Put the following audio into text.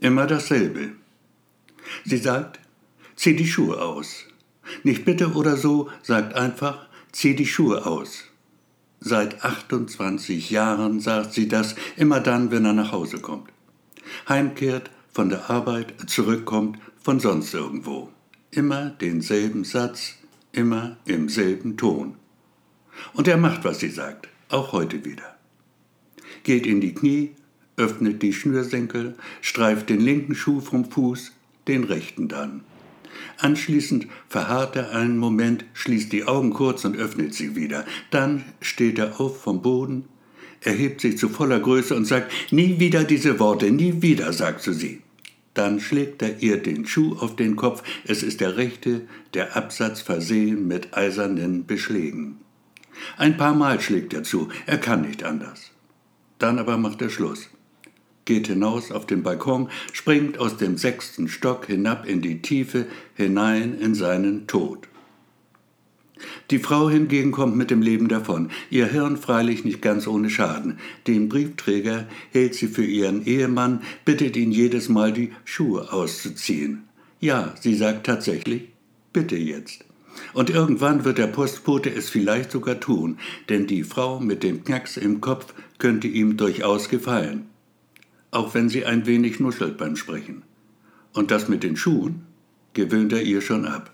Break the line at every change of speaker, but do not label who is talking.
Immer dasselbe. Sie sagt, zieh die Schuhe aus. Nicht bitte oder so, sagt einfach, zieh die Schuhe aus. Seit 28 Jahren sagt sie das immer dann, wenn er nach Hause kommt. Heimkehrt, von der Arbeit, zurückkommt, von sonst irgendwo. Immer denselben Satz, immer im selben Ton. Und er macht, was sie sagt, auch heute wieder. Geht in die Knie, öffnet die Schnürsenkel, streift den linken Schuh vom Fuß, den rechten dann. Anschließend verharrt er einen Moment, schließt die Augen kurz und öffnet sie wieder. Dann steht er auf vom Boden, erhebt sich zu voller Größe und sagt, nie wieder diese Worte, nie wieder, sagt zu sie. Dann schlägt er ihr den Schuh auf den Kopf, es ist der rechte, der Absatz versehen mit eisernen Beschlägen. Ein paar Mal schlägt er zu, er kann nicht anders. Dann aber macht er Schluss geht hinaus auf den Balkon, springt aus dem sechsten Stock hinab in die Tiefe, hinein in seinen Tod. Die Frau hingegen kommt mit dem Leben davon, ihr Hirn freilich nicht ganz ohne Schaden. Den Briefträger hält sie für ihren Ehemann, bittet ihn jedes Mal die Schuhe auszuziehen. Ja, sie sagt tatsächlich, bitte jetzt. Und irgendwann wird der Postbote es vielleicht sogar tun, denn die Frau mit dem Knacks im Kopf könnte ihm durchaus gefallen auch wenn sie ein wenig nuschelt beim Sprechen. Und das mit den Schuhen gewöhnt er ihr schon ab.